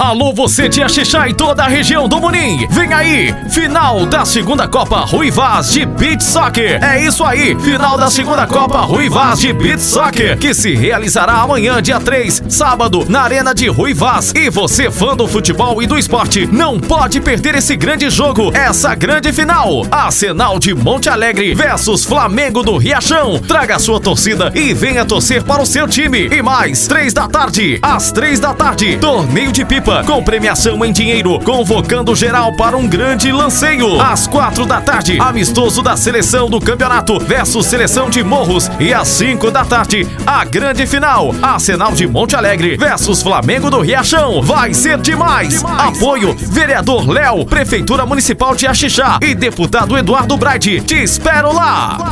Alô, você de Axixá e toda a região do Munim. Vem aí, final da segunda Copa Rui Vaz de Beach Soccer. É isso aí, final da segunda Copa Rui Vaz de Beach Soccer, que se realizará amanhã, dia 3, sábado, na Arena de Rui Vaz. E você, fã do futebol e do esporte, não pode perder esse grande jogo, essa grande final. Arsenal de Monte Alegre versus Flamengo do Riachão. Traga sua torcida e venha torcer para o seu time. E mais, três da tarde, às três da tarde, torneio de pipa com premiação em dinheiro, convocando geral para um grande lanceio. Às quatro da tarde, amistoso da seleção do campeonato versus seleção de Morros. E às cinco da tarde, a grande final, Arsenal de Monte Alegre versus Flamengo do Riachão. Vai ser demais. demais. Apoio, vereador Léo, Prefeitura Municipal de Axixá e deputado Eduardo Braide. Te espero lá. lá.